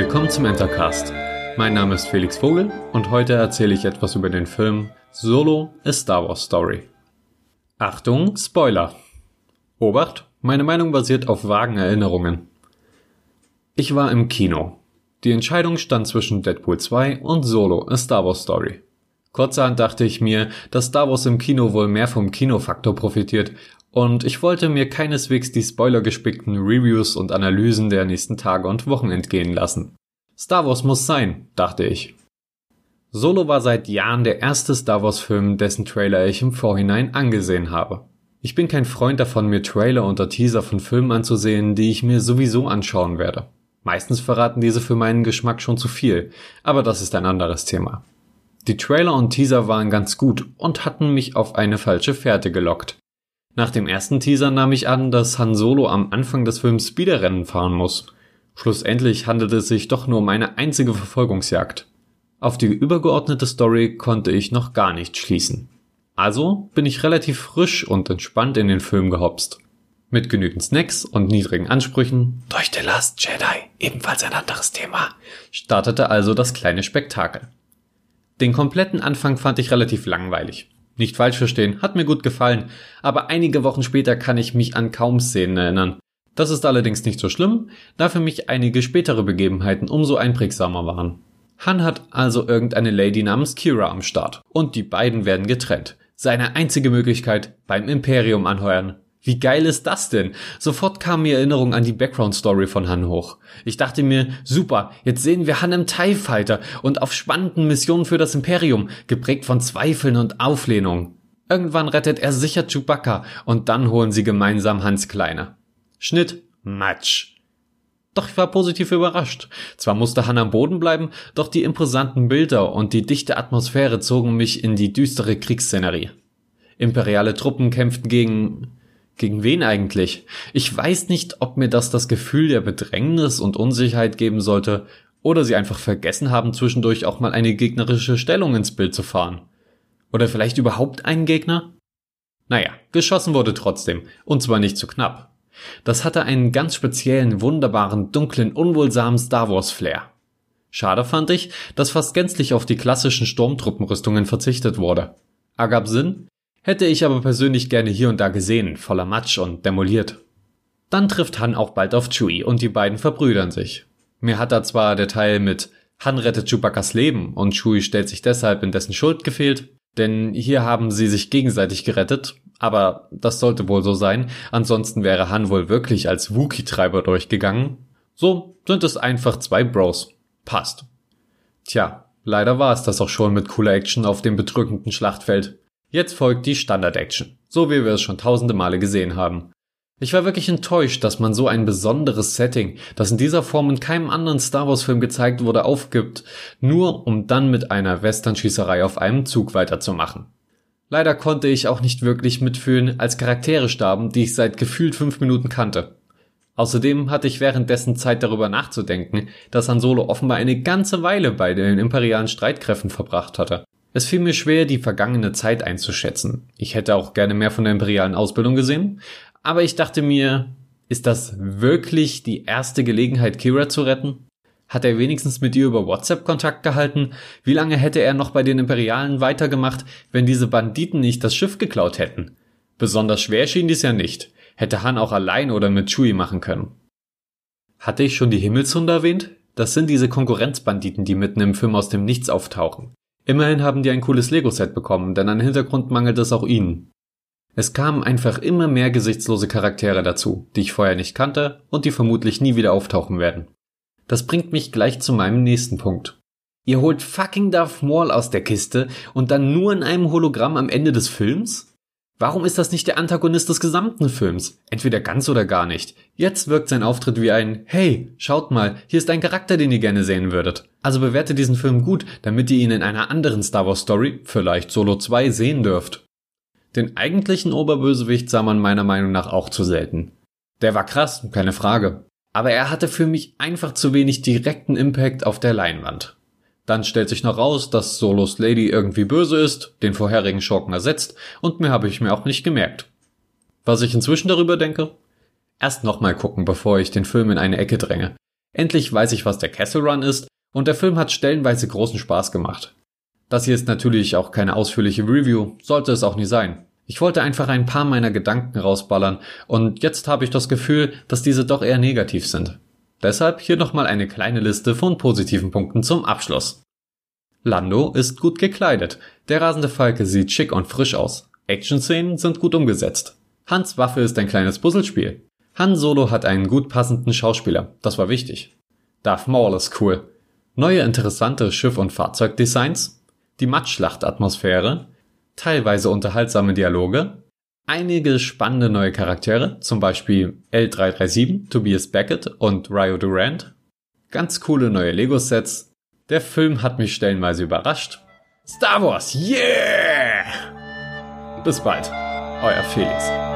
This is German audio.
Willkommen zum Entercast. Mein Name ist Felix Vogel und heute erzähle ich etwas über den Film Solo A Star Wars Story. Achtung, Spoiler! Obacht, meine Meinung basiert auf vagen Erinnerungen. Ich war im Kino. Die Entscheidung stand zwischen Deadpool 2 und Solo A Star Wars Story. Kurzerhand dachte ich mir, dass Star Wars im Kino wohl mehr vom Kinofaktor profitiert und ich wollte mir keineswegs die spoilergespickten Reviews und Analysen der nächsten Tage und Wochen entgehen lassen. Star Wars muss sein, dachte ich. Solo war seit Jahren der erste Star Wars Film, dessen Trailer ich im Vorhinein angesehen habe. Ich bin kein Freund davon, mir Trailer oder Teaser von Filmen anzusehen, die ich mir sowieso anschauen werde. Meistens verraten diese für meinen Geschmack schon zu viel, aber das ist ein anderes Thema. Die Trailer und Teaser waren ganz gut und hatten mich auf eine falsche Fährte gelockt. Nach dem ersten Teaser nahm ich an, dass Han Solo am Anfang des Films Speederrennen fahren muss. Schlussendlich handelt es sich doch nur um eine einzige Verfolgungsjagd. Auf die übergeordnete Story konnte ich noch gar nicht schließen. Also bin ich relativ frisch und entspannt in den Film gehopst. Mit genügend Snacks und niedrigen Ansprüchen, durch The Last Jedi, ebenfalls ein anderes Thema, startete also das kleine Spektakel. Den kompletten Anfang fand ich relativ langweilig. Nicht falsch verstehen, hat mir gut gefallen, aber einige Wochen später kann ich mich an kaum Szenen erinnern. Das ist allerdings nicht so schlimm, da für mich einige spätere Begebenheiten umso einprägsamer waren. Han hat also irgendeine Lady namens Kira am Start und die beiden werden getrennt. Seine einzige Möglichkeit beim Imperium anheuern. Wie geil ist das denn? Sofort kam mir Erinnerung an die Background-Story von Han hoch. Ich dachte mir, super, jetzt sehen wir Han im TIE Fighter und auf spannenden Missionen für das Imperium, geprägt von Zweifeln und Auflehnung. Irgendwann rettet er sicher Chewbacca und dann holen sie gemeinsam Hans Kleine. Schnitt, Matsch. Doch ich war positiv überrascht. Zwar musste Han am Boden bleiben, doch die imposanten Bilder und die dichte Atmosphäre zogen mich in die düstere Kriegsszenerie. Imperiale Truppen kämpften gegen gegen wen eigentlich? Ich weiß nicht, ob mir das das Gefühl der Bedrängnis und Unsicherheit geben sollte, oder sie einfach vergessen haben, zwischendurch auch mal eine gegnerische Stellung ins Bild zu fahren. Oder vielleicht überhaupt einen Gegner? Naja, geschossen wurde trotzdem, und zwar nicht zu knapp. Das hatte einen ganz speziellen, wunderbaren, dunklen, unwohlsamen Star Wars Flair. Schade fand ich, dass fast gänzlich auf die klassischen Sturmtruppenrüstungen verzichtet wurde. Ergab Sinn, Hätte ich aber persönlich gerne hier und da gesehen, voller Matsch und demoliert. Dann trifft Han auch bald auf Chewie und die beiden verbrüdern sich. Mir hat da zwar der Teil mit Han rettet Chewbacca's Leben und Chewie stellt sich deshalb in dessen Schuld gefehlt, denn hier haben sie sich gegenseitig gerettet, aber das sollte wohl so sein, ansonsten wäre Han wohl wirklich als Wookie-Treiber durchgegangen. So sind es einfach zwei Bros. Passt. Tja, leider war es das auch schon mit cooler Action auf dem bedrückenden Schlachtfeld. Jetzt folgt die Standard-Action, so wie wir es schon tausende Male gesehen haben. Ich war wirklich enttäuscht, dass man so ein besonderes Setting, das in dieser Form in keinem anderen Star Wars-Film gezeigt wurde, aufgibt, nur um dann mit einer Western-Schießerei auf einem Zug weiterzumachen. Leider konnte ich auch nicht wirklich mitfühlen, als Charaktere starben, die ich seit gefühlt fünf Minuten kannte. Außerdem hatte ich währenddessen Zeit darüber nachzudenken, dass Han Solo offenbar eine ganze Weile bei den imperialen Streitkräften verbracht hatte. Es fiel mir schwer, die vergangene Zeit einzuschätzen. Ich hätte auch gerne mehr von der imperialen Ausbildung gesehen, aber ich dachte mir, ist das wirklich die erste Gelegenheit, Kira zu retten? Hat er wenigstens mit ihr über WhatsApp Kontakt gehalten? Wie lange hätte er noch bei den Imperialen weitergemacht, wenn diese Banditen nicht das Schiff geklaut hätten? Besonders schwer schien dies ja nicht. Hätte Han auch allein oder mit Chewie machen können. Hatte ich schon die Himmelshunde erwähnt? Das sind diese Konkurrenzbanditen, die mitten im Film aus dem Nichts auftauchen. Immerhin haben die ein cooles Lego-Set bekommen, denn an Hintergrund mangelt es auch ihnen. Es kamen einfach immer mehr gesichtslose Charaktere dazu, die ich vorher nicht kannte und die vermutlich nie wieder auftauchen werden. Das bringt mich gleich zu meinem nächsten Punkt. Ihr holt fucking Darth Maul aus der Kiste und dann nur in einem Hologramm am Ende des Films? Warum ist das nicht der Antagonist des gesamten Films? Entweder ganz oder gar nicht. Jetzt wirkt sein Auftritt wie ein Hey, schaut mal, hier ist ein Charakter, den ihr gerne sehen würdet. Also bewertet diesen Film gut, damit ihr ihn in einer anderen Star Wars Story, vielleicht Solo 2, sehen dürft. Den eigentlichen Oberbösewicht sah man meiner Meinung nach auch zu selten. Der war krass, keine Frage. Aber er hatte für mich einfach zu wenig direkten Impact auf der Leinwand. Dann stellt sich noch raus, dass Solos Lady irgendwie böse ist, den vorherigen Schurken ersetzt und mehr habe ich mir auch nicht gemerkt. Was ich inzwischen darüber denke? Erst nochmal gucken, bevor ich den Film in eine Ecke dränge. Endlich weiß ich, was der Castle Run ist und der Film hat stellenweise großen Spaß gemacht. Das hier ist natürlich auch keine ausführliche Review, sollte es auch nie sein. Ich wollte einfach ein paar meiner Gedanken rausballern und jetzt habe ich das Gefühl, dass diese doch eher negativ sind. Deshalb hier nochmal eine kleine Liste von positiven Punkten zum Abschluss. Lando ist gut gekleidet, der rasende Falke sieht schick und frisch aus, Action-Szenen sind gut umgesetzt. Hans Waffe ist ein kleines Puzzlespiel. Han Solo hat einen gut passenden Schauspieler, das war wichtig. Darth Maul ist cool. Neue interessante Schiff- und Fahrzeugdesigns, die Matschschlacht-Atmosphäre, teilweise unterhaltsame Dialoge, einige spannende neue Charaktere, zum Beispiel L337, Tobias Beckett und Rio Durant, ganz coole neue Lego-Sets. Der Film hat mich stellenweise überrascht. Star Wars, yeah! Bis bald, euer Felix.